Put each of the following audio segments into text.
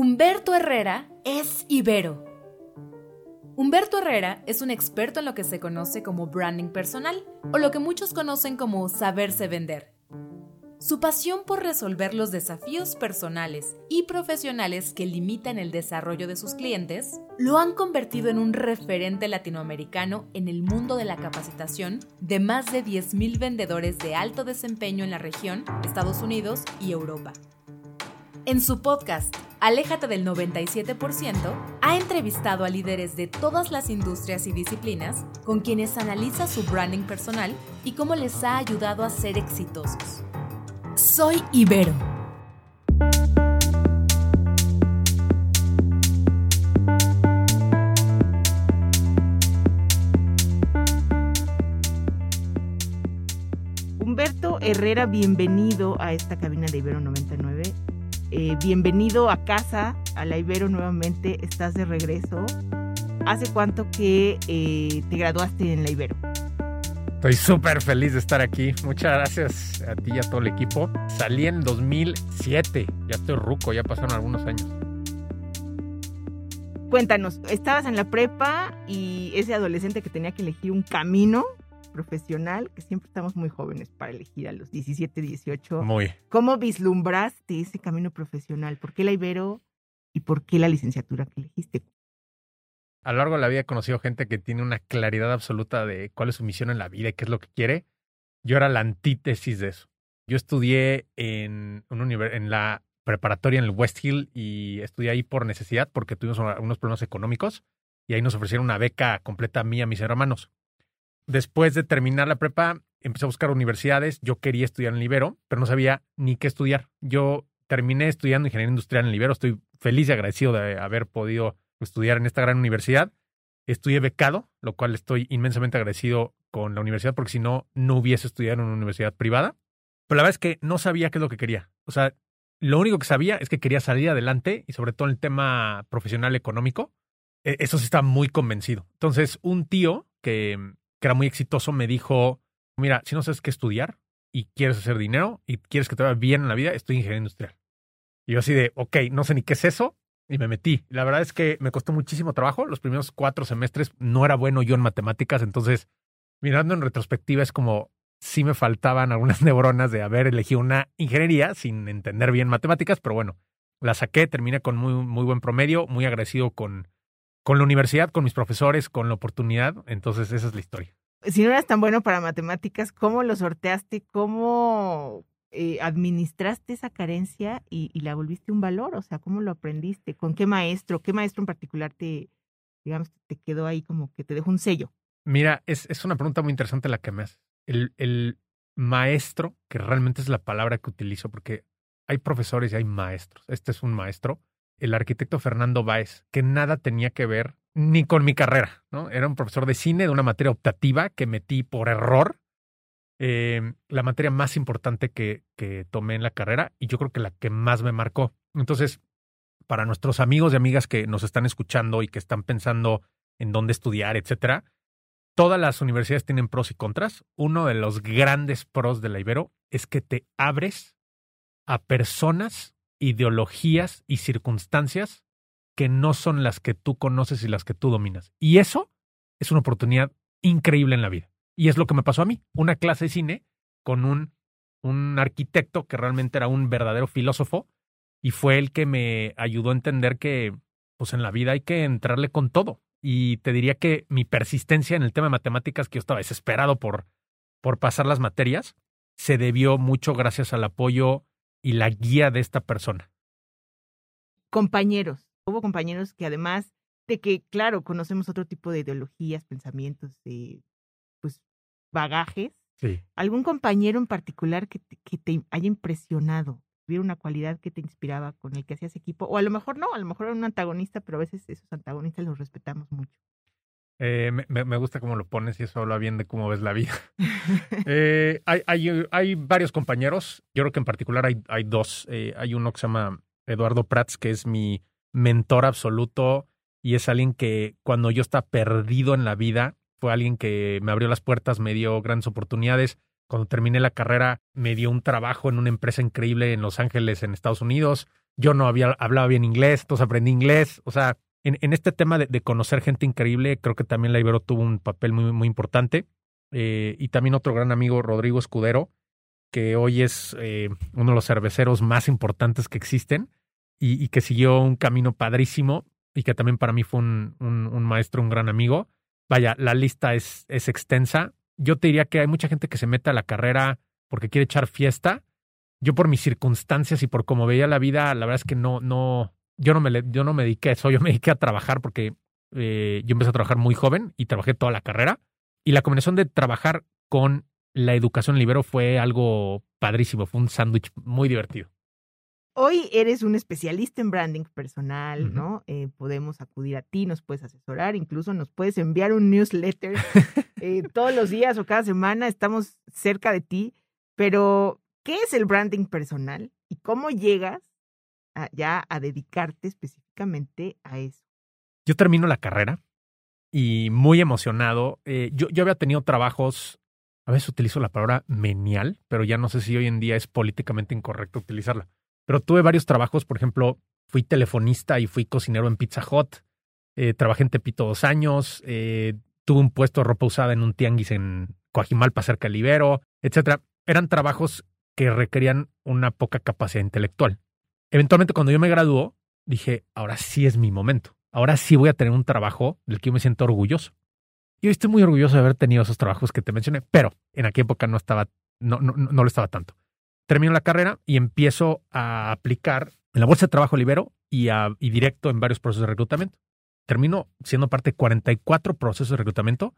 Humberto Herrera es Ibero. Humberto Herrera es un experto en lo que se conoce como branding personal o lo que muchos conocen como saberse vender. Su pasión por resolver los desafíos personales y profesionales que limitan el desarrollo de sus clientes lo han convertido en un referente latinoamericano en el mundo de la capacitación de más de 10.000 vendedores de alto desempeño en la región, Estados Unidos y Europa. En su podcast, Aléjate del 97%, ha entrevistado a líderes de todas las industrias y disciplinas con quienes analiza su branding personal y cómo les ha ayudado a ser exitosos. Soy Ibero. Humberto Herrera, bienvenido a esta cabina de Ibero 99. Eh, bienvenido a casa, a la Ibero nuevamente, estás de regreso. ¿Hace cuánto que eh, te graduaste en la Ibero? Estoy súper feliz de estar aquí. Muchas gracias a ti y a todo el equipo. Salí en 2007. Ya estoy ruco, ya pasaron algunos años. Cuéntanos, estabas en la prepa y ese adolescente que tenía que elegir un camino profesional, que siempre estamos muy jóvenes para elegir a los 17, 18. Muy. ¿Cómo vislumbraste ese camino profesional? ¿Por qué la Ibero y por qué la licenciatura que elegiste? a lo largo de la vida he conocido gente que tiene una claridad absoluta de cuál es su misión en la vida y qué es lo que quiere. Yo era la antítesis de eso. Yo estudié en, un en la preparatoria en el West Hill y estudié ahí por necesidad porque tuvimos unos problemas económicos y ahí nos ofrecieron una beca completa a mí y a mis hermanos. Después de terminar la prepa, empecé a buscar universidades. Yo quería estudiar en Libero, pero no sabía ni qué estudiar. Yo terminé estudiando ingeniería industrial en Libero. Estoy feliz y agradecido de haber podido estudiar en esta gran universidad. Estudié becado, lo cual estoy inmensamente agradecido con la universidad porque si no, no hubiese estudiado en una universidad privada. Pero la verdad es que no sabía qué es lo que quería. O sea, lo único que sabía es que quería salir adelante y sobre todo en el tema profesional económico. E, eso sí está muy convencido. Entonces, un tío que, que era muy exitoso me dijo, mira, si no sabes qué estudiar y quieres hacer dinero y quieres que te vaya bien en la vida, estoy ingeniero industrial. Y yo así de, ok, no sé ni qué es eso, y me metí. La verdad es que me costó muchísimo trabajo. Los primeros cuatro semestres no era bueno yo en matemáticas, entonces mirando en retrospectiva es como sí me faltaban algunas neuronas de haber elegido una ingeniería sin entender bien matemáticas, pero bueno, la saqué, terminé con muy, muy buen promedio, muy agradecido con, con la universidad, con mis profesores, con la oportunidad. Entonces esa es la historia. Si no eras tan bueno para matemáticas, ¿cómo lo sorteaste? ¿Cómo eh, administraste esa carencia y, la volviste un valor? O sea, ¿cómo lo aprendiste? ¿Con qué maestro? ¿Qué maestro en particular te, digamos, te quedó ahí como que te dejó un sello? Mira, es, es una pregunta muy interesante la que me haces. El, el maestro, que realmente es la palabra que utilizo, porque hay profesores y hay maestros. Este es un maestro, el arquitecto Fernando Báez, que nada tenía que ver ni con mi carrera, ¿no? Era un profesor de cine de una materia optativa que metí por error eh, la materia más importante que, que tomé en la carrera y yo creo que la que más me marcó. Entonces, para nuestros amigos y amigas que nos están escuchando y que están pensando en dónde estudiar, etcétera, todas las universidades tienen pros y contras. Uno de los grandes pros de la Ibero es que te abres a personas, ideologías y circunstancias que no son las que tú conoces y las que tú dominas. Y eso es una oportunidad increíble en la vida. Y es lo que me pasó a mí. Una clase de cine con un, un arquitecto que realmente era un verdadero filósofo y fue el que me ayudó a entender que pues en la vida hay que entrarle con todo. Y te diría que mi persistencia en el tema de matemáticas, que yo estaba desesperado por, por pasar las materias, se debió mucho gracias al apoyo y la guía de esta persona. Compañeros, hubo compañeros que además de que, claro, conocemos otro tipo de ideologías, pensamientos, de pues bagajes. Sí. ¿Algún compañero en particular que te, que te haya impresionado? ¿Hubiera una cualidad que te inspiraba con el que hacías equipo? O a lo mejor no, a lo mejor era un antagonista, pero a veces esos antagonistas los respetamos mucho. Eh, me, me, gusta cómo lo pones y eso habla bien de cómo ves la vida. eh, hay, hay, hay, varios compañeros, yo creo que en particular hay, hay dos. Eh, hay uno que se llama Eduardo Prats, que es mi mentor absoluto y es alguien que cuando yo estaba perdido en la vida, fue alguien que me abrió las puertas, me dio grandes oportunidades. Cuando terminé la carrera, me dio un trabajo en una empresa increíble en Los Ángeles, en Estados Unidos. Yo no había, hablaba bien inglés, entonces aprendí inglés. O sea, en, este tema de, conocer gente increíble, creo que también la Ibero tuvo un papel muy, muy importante. Eh, y también otro gran amigo, Rodrigo Escudero, que hoy es eh, uno de los cerveceros más importantes que existen y, que siguió un camino padrísimo y que también para mí fue un maestro, un gran amigo. Vaya, la lista es, es extensa. Yo te diría que hay mucha gente que se mete a la carrera porque quiere echar fiesta. Yo por mis circunstancias y por cómo veía la vida, la verdad es que no, no, yo no me, yo no me dediqué a eso, yo me dediqué a trabajar porque eh, yo empecé a trabajar muy joven y trabajé toda la carrera. Y la combinación de trabajar con la educación libero fue algo padrísimo, fue un sándwich muy divertido. Hoy eres un especialista en branding personal, uh -huh. ¿no? Eh, podemos acudir a ti, nos puedes asesorar, incluso nos puedes enviar un newsletter eh, todos los días o cada semana, estamos cerca de ti. Pero, ¿qué es el branding personal y cómo llegas a, ya a dedicarte específicamente a eso? Yo termino la carrera y muy emocionado. Eh, yo, yo había tenido trabajos, a veces utilizo la palabra menial, pero ya no sé si hoy en día es políticamente incorrecto utilizarla. Pero tuve varios trabajos, por ejemplo, fui telefonista y fui cocinero en Pizza Hut. Eh, trabajé en Tepito dos años. Eh, tuve un puesto de ropa usada en un tianguis en Coajimalpa, cerca del Ibero, etcétera. Eran trabajos que requerían una poca capacidad intelectual. Eventualmente, cuando yo me graduó, dije, ahora sí es mi momento. Ahora sí voy a tener un trabajo del que yo me siento orgulloso. Y hoy estoy muy orgulloso de haber tenido esos trabajos que te mencioné, pero en aquella época no estaba, no, no, no lo estaba tanto termino la carrera y empiezo a aplicar en la bolsa de trabajo libero y, y directo en varios procesos de reclutamiento. Termino siendo parte de 44 procesos de reclutamiento.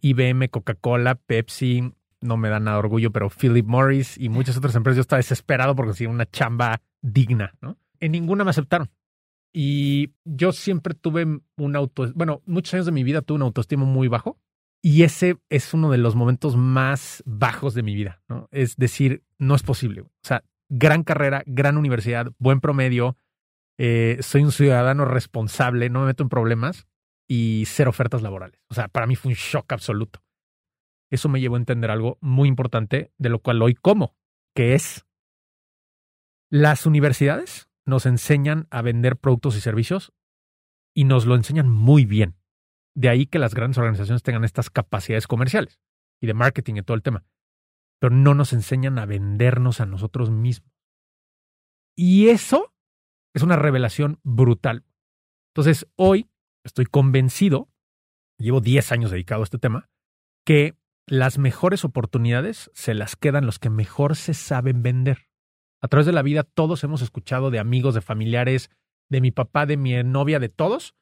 IBM, Coca-Cola, Pepsi, no me da nada de orgullo, pero Philip Morris y muchas otras empresas. Yo estaba desesperado por conseguir una chamba digna, ¿no? En ninguna me aceptaron. Y yo siempre tuve un auto, bueno, muchos años de mi vida tuve un autoestima muy bajo y ese es uno de los momentos más bajos de mi vida, ¿no? Es decir, no es posible. O sea, gran carrera, gran universidad, buen promedio, eh, soy un ciudadano responsable, no me meto en problemas y cero ofertas laborales. O sea, para mí fue un shock absoluto. Eso me llevó a entender algo muy importante, de lo cual hoy como, que es las universidades nos enseñan a vender productos y servicios y nos lo enseñan muy bien. De ahí que las grandes organizaciones tengan estas capacidades comerciales y de marketing y todo el tema. Pero no nos enseñan a vendernos a nosotros mismos. Y eso es una revelación brutal. Entonces, hoy estoy convencido, llevo 10 años dedicado a este tema, que las mejores oportunidades se las quedan los que mejor se saben vender. A través de la vida todos hemos escuchado de amigos, de familiares, de mi papá, de mi novia, de todos,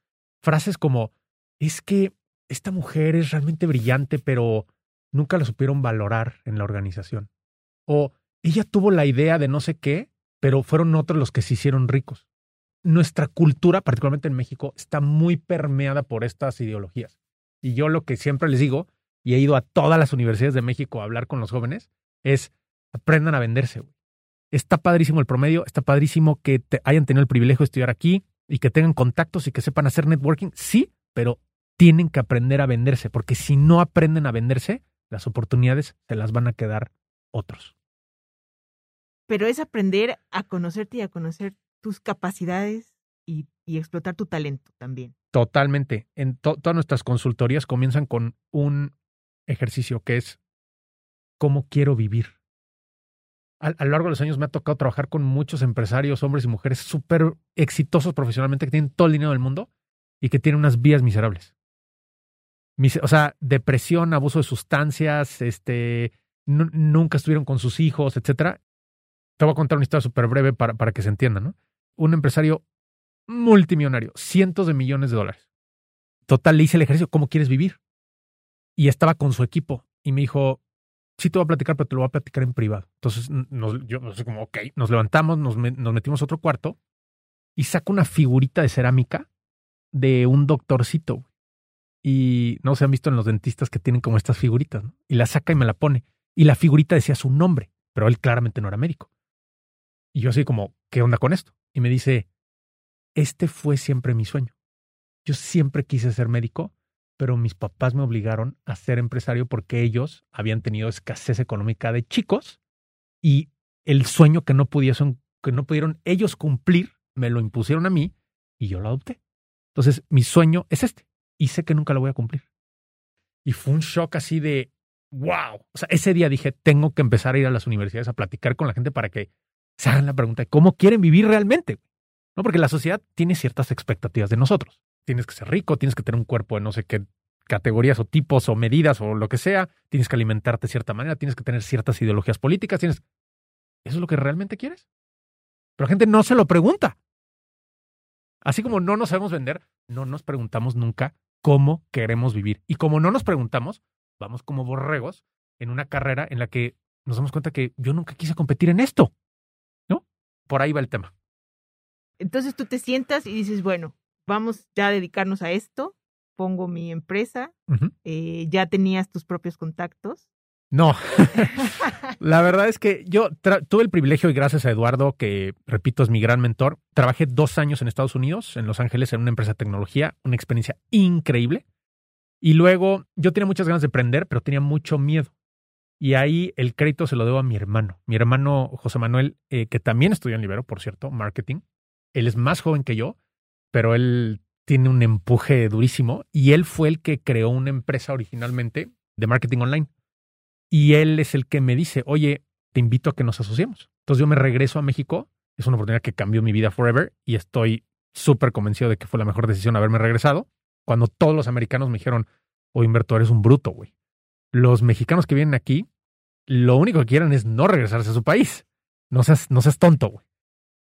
frases como, es que esta mujer es realmente brillante, pero nunca la supieron valorar en la organización. O ella tuvo la idea de no sé qué, pero fueron otros los que se hicieron ricos. Nuestra cultura, particularmente en México, está muy permeada por estas ideologías. Y yo lo que siempre les digo, y he ido a todas las universidades de México a hablar con los jóvenes, es aprendan a venderse. Está padrísimo el promedio, está padrísimo que hayan tenido el privilegio de estudiar aquí y que tengan contactos y que sepan hacer networking, sí, pero tienen que aprender a venderse, porque si no aprenden a venderse, las oportunidades se las van a quedar otros. Pero es aprender a conocerte y a conocer tus capacidades y, y explotar tu talento también. Totalmente. En to todas nuestras consultorías comienzan con un ejercicio que es cómo quiero vivir. A, lo largo de los años me ha tocado trabajar con muchos empresarios, hombres y mujeres súper exitosos profesionalmente, que tienen todo el dinero del mundo y que tienen unas vías miserables o sea, depresión, abuso de sustancias, este, nunca estuvieron con sus hijos, etcétera. Te voy a contar una historia súper breve para, para que se entienda, ¿no? Un empresario multimillonario, cientos de millones de dólares. Total, le hice el ejercicio, ¿cómo quieres vivir? Y estaba con su equipo y me dijo, sí te voy a platicar, pero te lo voy a platicar en privado. Entonces, nos, yo sé como, ok, nos levantamos, nos, metimos a otro cuarto y saca una figurita de cerámica de un doctorcito y no se han visto en los dentistas que tienen como estas figuritas. Y la saca y me la pone. Y la figurita decía su nombre, pero él claramente no era médico. Y yo así como, ¿qué onda con esto? Y me dice, este fue siempre mi sueño. Yo siempre quise ser médico, pero mis papás me obligaron a ser empresario porque ellos habían tenido escasez económica de chicos y el sueño que no pudieron, que no pudieron ellos cumplir me lo impusieron a mí y yo lo adopté. Entonces, mi sueño es este y sé que nunca lo voy a cumplir. Y fue un shock así de, wow. O sea, ese día dije, tengo que empezar a ir a las universidades a platicar con la gente para que se hagan la pregunta de cómo quieren vivir realmente. ¿No? Porque la sociedad tiene ciertas expectativas de nosotros. Tienes que ser rico, tienes que tener un cuerpo de no sé qué categorías o tipos o medidas o lo que sea, tienes que alimentarte de cierta manera, tienes que tener ciertas ideologías políticas, tienes... ¿Eso es lo que realmente quieres? Pero la gente no se lo pregunta. Así como no nos sabemos vender, no nos preguntamos nunca cómo queremos vivir. Y como no nos preguntamos, vamos como borregos en una carrera en la que nos damos cuenta que yo nunca quise competir en esto. ¿No? Por ahí va el tema. Entonces tú te sientas y dices, bueno, vamos ya a dedicarnos a esto, pongo mi empresa, eh, ya tenías tus propios contactos. No, la verdad es que yo tuve el privilegio y gracias a Eduardo, que repito es mi gran mentor, trabajé dos años en Estados Unidos, en Los Ángeles, en una empresa de tecnología, una experiencia increíble. Y luego yo tenía muchas ganas de aprender, pero tenía mucho miedo. Y ahí el crédito se lo debo a mi hermano. Mi hermano José Manuel, eh, que también estudió en Libero, por cierto, marketing. Él es más joven que yo, pero él tiene un empuje durísimo y él fue el que creó una empresa originalmente de marketing online. Y él es el que me dice, oye, te invito a que nos asociemos. Entonces yo me regreso a México. Es una oportunidad que cambió mi vida forever y estoy súper convencido de que fue la mejor decisión haberme regresado. Cuando todos los americanos me dijeron, oye, Humberto, eres un bruto, güey. Los mexicanos que vienen aquí, lo único que quieren es no regresarse a su país. No seas, no seas tonto, güey.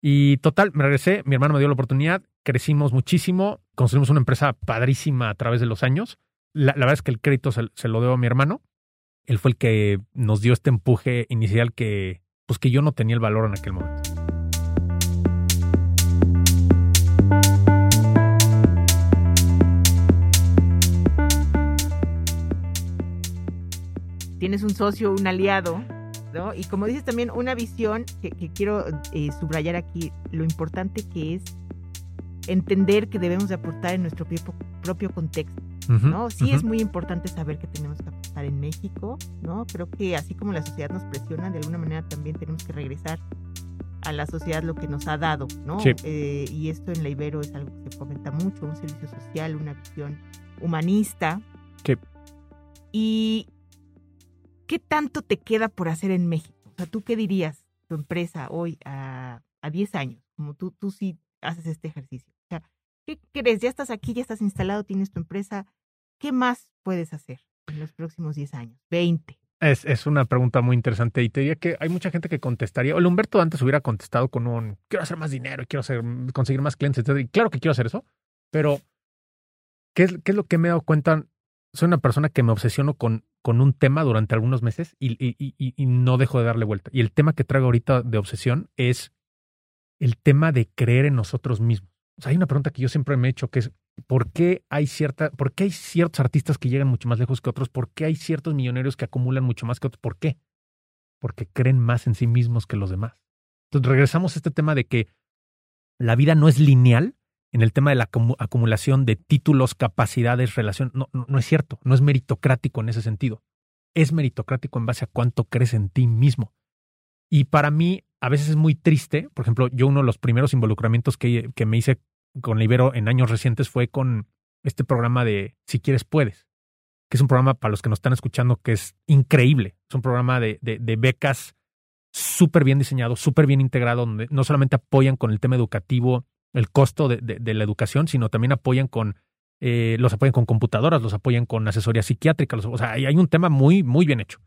Y total, me regresé, mi hermano me dio la oportunidad, crecimos muchísimo, construimos una empresa padrísima a través de los años. La, verdad es que el crédito se, se, lo debo a mi hermano. Él fue el que nos dio este empuje inicial que, pues que yo no tenía el valor en aquel momento. Tienes un socio, un aliado y como dices también, una visión que, quiero eh, subrayar aquí, lo importante que es entender que debemos de aportar en nuestro propio, contexto, ¿no? Sí es muy importante saber que tenemos que aportar en México, ¿no? Creo que así como la sociedad nos presiona, de alguna manera también tenemos que regresar a la sociedad lo que nos ha dado, ¿no? Eh, y esto en la Ibero es algo que se comenta mucho, un servicio social, una visión humanista. Sí. Y ¿qué tanto te queda por hacer en México? O sea, ¿tú qué dirías tu empresa hoy a, a 10 años? Como tú, tú sí haces este ejercicio. O sea, ¿qué crees? Ya estás aquí, ya estás instalado, tienes tu empresa. ¿Qué más puedes hacer en los próximos 10 años? 20. Es, es, una pregunta muy interesante y te diría que hay mucha gente que contestaría, o el Humberto antes hubiera contestado con un, quiero hacer más dinero quiero hacer, conseguir más clientes, y claro que quiero hacer eso, pero ¿qué es, ¿qué es lo que me he dado cuenta? Soy una persona que me obsesiono con con un tema durante algunos meses y, no dejo de darle vuelta. Y el tema que traigo ahorita de obsesión es el tema de creer en nosotros mismos. Hay una pregunta que yo siempre me he hecho que es ¿por qué hay cierta, por qué hay ciertos artistas que llegan mucho más lejos que otros? ¿Por qué hay ciertos millonarios que acumulan mucho más que otros? ¿Por qué? Porque creen más en sí mismos que los demás. Entonces regresamos a este tema de que la vida no es lineal en el tema de la acumulación de títulos, capacidades, relación. No, no, es cierto, no es meritocrático en ese sentido. Es meritocrático en base a cuánto crees en ti mismo. Y para mí, a veces es muy triste. Por ejemplo, yo uno de los primeros involucramientos que, que me hice con Libero en años recientes fue con este programa de Si quieres, puedes, que es un programa para los que nos están escuchando que es increíble. Es un programa de, de, de becas súper bien diseñado, súper bien integrado, donde no solamente apoyan con el tema educativo, el costo de, la educación, sino también apoyan con, eh, los apoyan con computadoras, los apoyan con asesoría psiquiátrica, o sea, hay, un tema muy, muy bien hecho.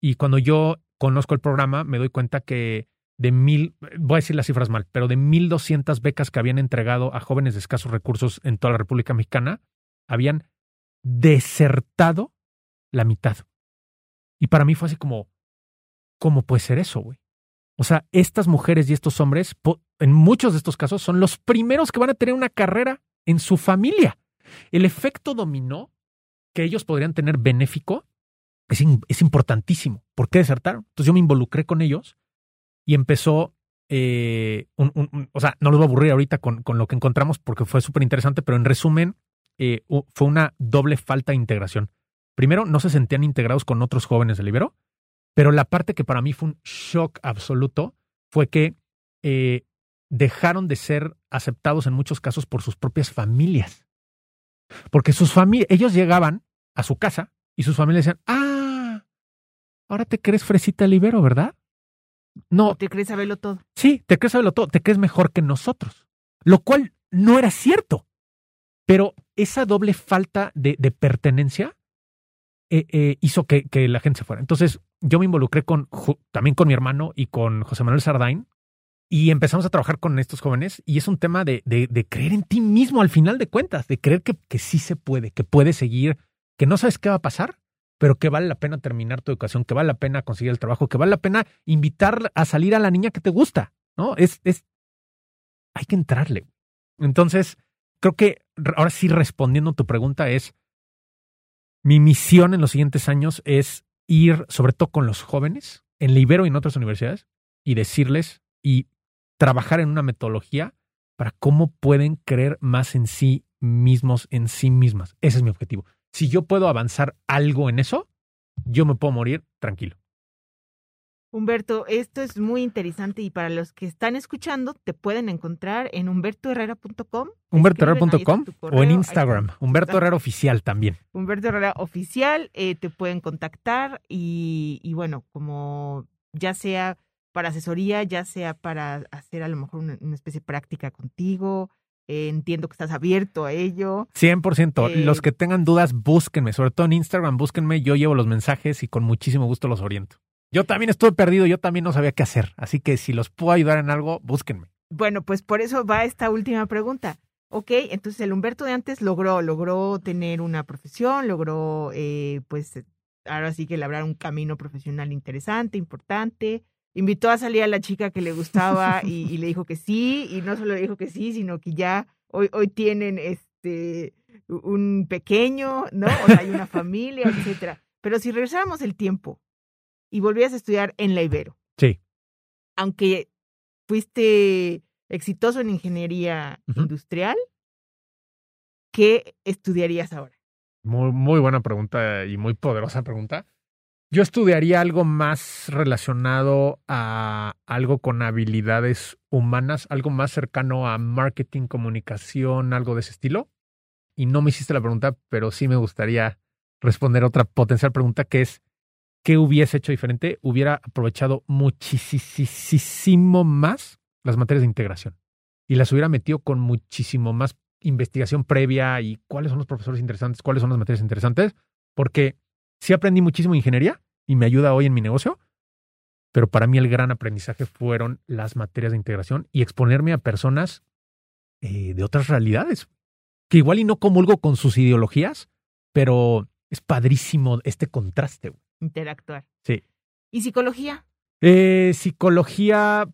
Y cuando yo conozco el programa, me doy cuenta que de mil, voy a decir las cifras mal, pero de mil doscientas becas que habían entregado a jóvenes de escasos recursos en toda la República Mexicana, habían desertado la mitad. Y para mí fue así como, ¿cómo puede ser eso, güey? O sea, estas mujeres y estos hombres, en muchos de estos casos, son los primeros que van a tener una carrera en su familia. El efecto dominó que ellos podrían tener benéfico es, importantísimo. ¿Por qué desertaron? Entonces yo me involucré con ellos y empezó, eh, o sea, no los voy a aburrir ahorita con, lo que encontramos porque fue súper interesante, pero en resumen, eh, fue una doble falta de integración. Primero, no se sentían integrados con otros jóvenes del Ibero pero la parte que para mí fue un shock absoluto fue que eh, dejaron de ser aceptados en muchos casos por sus propias familias. Porque sus familias, ellos llegaban a su casa y sus familias decían, ah, ahora te crees fresita libero, ¿verdad? No. ¿Te crees saberlo todo? Sí, te crees saberlo todo, te crees mejor que nosotros. Lo cual no era cierto. Pero esa doble falta de, pertenencia eh, eh, hizo que, que, la gente se fuera. Entonces, yo me involucré con, también con mi hermano y con José Manuel Sardain y empezamos a trabajar con estos jóvenes y es un tema de, de, creer en ti mismo al final de cuentas, de creer que, que sí se puede, que puedes seguir, que no sabes qué va a pasar, pero que vale la pena terminar tu educación, que vale la pena conseguir el trabajo, que vale la pena invitar a salir a la niña que te gusta, ¿no? Es, es, hay que entrarle. Entonces, creo que ahora sí respondiendo a tu pregunta es, mi misión en los siguientes años es ir, sobre todo con los jóvenes, en Libero y en otras universidades, y decirles y trabajar en una metodología para cómo pueden creer más en sí mismos, en sí mismas. Ese es mi objetivo. Si yo puedo avanzar algo en eso, yo me puedo morir tranquilo. Humberto, esto es muy interesante y para los que están escuchando, te pueden encontrar en humbertoherrera.com. Humbertoherrera.com o en Instagram. Humberto Herrera Oficial también. Humberto Herrera Oficial, eh, te pueden contactar y, bueno, como ya sea para asesoría, ya sea para hacer a lo mejor una, especie de práctica contigo, eh, entiendo que estás abierto a ello. 100%. Eh, los que tengan dudas, búsquenme. Sobre todo en Instagram, búsquenme. Yo llevo los mensajes y con muchísimo gusto los oriento. Yo también estuve perdido, yo también no sabía qué hacer. Así que si los puedo ayudar en algo, búsquenme. Bueno, pues por eso va esta última pregunta. Ok, entonces el Humberto de antes logró, logró tener una profesión, logró, eh, pues, ahora sí que labrar un camino profesional interesante, importante. Invitó a salir a la chica que le gustaba y, le dijo que sí, y no solo le dijo que sí, sino que ya hoy, hoy tienen este un pequeño, ¿no? O sea, hay una familia, etcétera. Pero si regresáramos el tiempo, y volvías a estudiar en la Ibero. Sí. Aunque fuiste exitoso en ingeniería industrial, ¿qué estudiarías ahora? Muy, muy buena pregunta y muy poderosa pregunta. Yo estudiaría algo más relacionado a algo con habilidades humanas, algo más cercano a marketing, comunicación, algo de ese estilo. Y no me hiciste la pregunta, pero sí me gustaría responder otra potencial pregunta que es, ¿qué hubiese hecho diferente? Hubiera aprovechado muchísimo más las materias de integración y las hubiera metido con muchísimo más investigación previa y cuáles son los profesores interesantes, cuáles son las materias interesantes, porque sí aprendí muchísimo ingeniería y me ayuda hoy en mi negocio, pero para mí el gran aprendizaje fueron las materias de integración y exponerme a personas eh, de otras realidades, que igual y no comulgo con sus ideologías, pero es padrísimo este contraste interactuar. Sí. ¿Y psicología? Eh, psicología,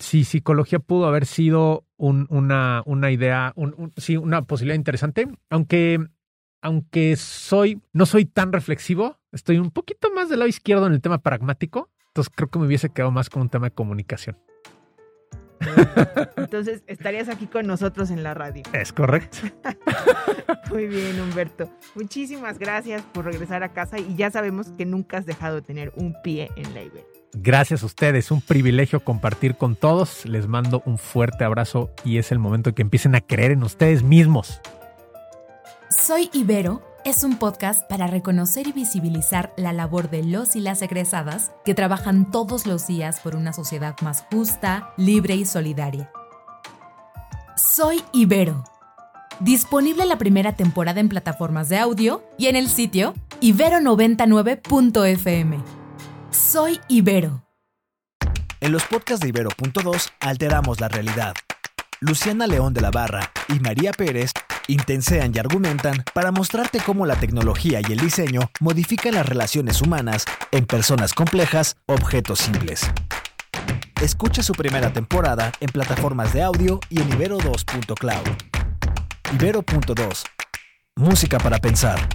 sí, psicología pudo haber sido una, una idea, sí, una posibilidad interesante, aunque, aunque soy, no soy tan reflexivo, estoy un poquito más del lado izquierdo en el tema pragmático, entonces creo que me hubiese quedado más con un tema de comunicación. Entonces estarías aquí con nosotros en la radio. Es correcto. Muy bien, Humberto. Muchísimas gracias por regresar a casa y ya sabemos que nunca has dejado de tener un pie en la Ibero. Gracias a ustedes, un privilegio compartir con todos. Les mando un fuerte abrazo y es el momento que empiecen a creer en ustedes mismos. Soy Ibero es un podcast para reconocer y visibilizar la labor de los y las egresadas que trabajan todos los días por una sociedad más justa, libre y solidaria. Soy Ibero. Disponible la primera temporada en plataformas de audio y en el sitio ibero99.fm. Soy Ibero. En los podcasts de Ibero.2 alteramos la realidad. Luciana León de la Barra y María Pérez intensean y argumentan para mostrarte cómo la tecnología y el diseño modifican las relaciones humanas en personas complejas, objetos simples. Escucha su primera temporada en plataformas de audio y en ibero2.cloud. Ibero.2. Música para pensar.